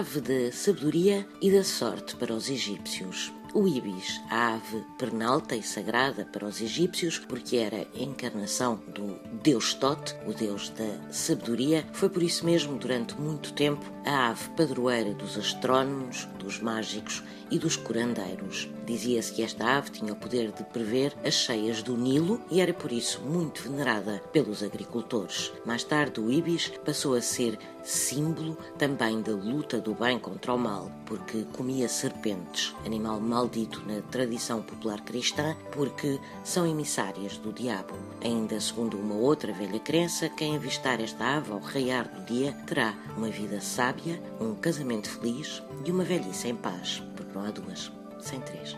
ave da sabedoria e da sorte para os egípcios. O ibis, a ave pernalta e sagrada para os egípcios, porque era a encarnação do deus Tot, o deus da sabedoria, foi por isso mesmo, durante muito tempo, a ave padroeira dos astrónomos, dos mágicos e dos curandeiros. Dizia-se que esta ave tinha o poder de prever as cheias do Nilo e era por isso muito venerada pelos agricultores. Mais tarde, o ibis passou a ser símbolo também da luta do bem contra o mal, porque comia serpentes, animal maldito na tradição popular cristã, porque são emissárias do diabo. Ainda segundo uma outra velha crença, quem avistar esta ave ao raiar do dia terá uma vida sábia, um casamento feliz e uma velhice em paz, porque não há duas sem três.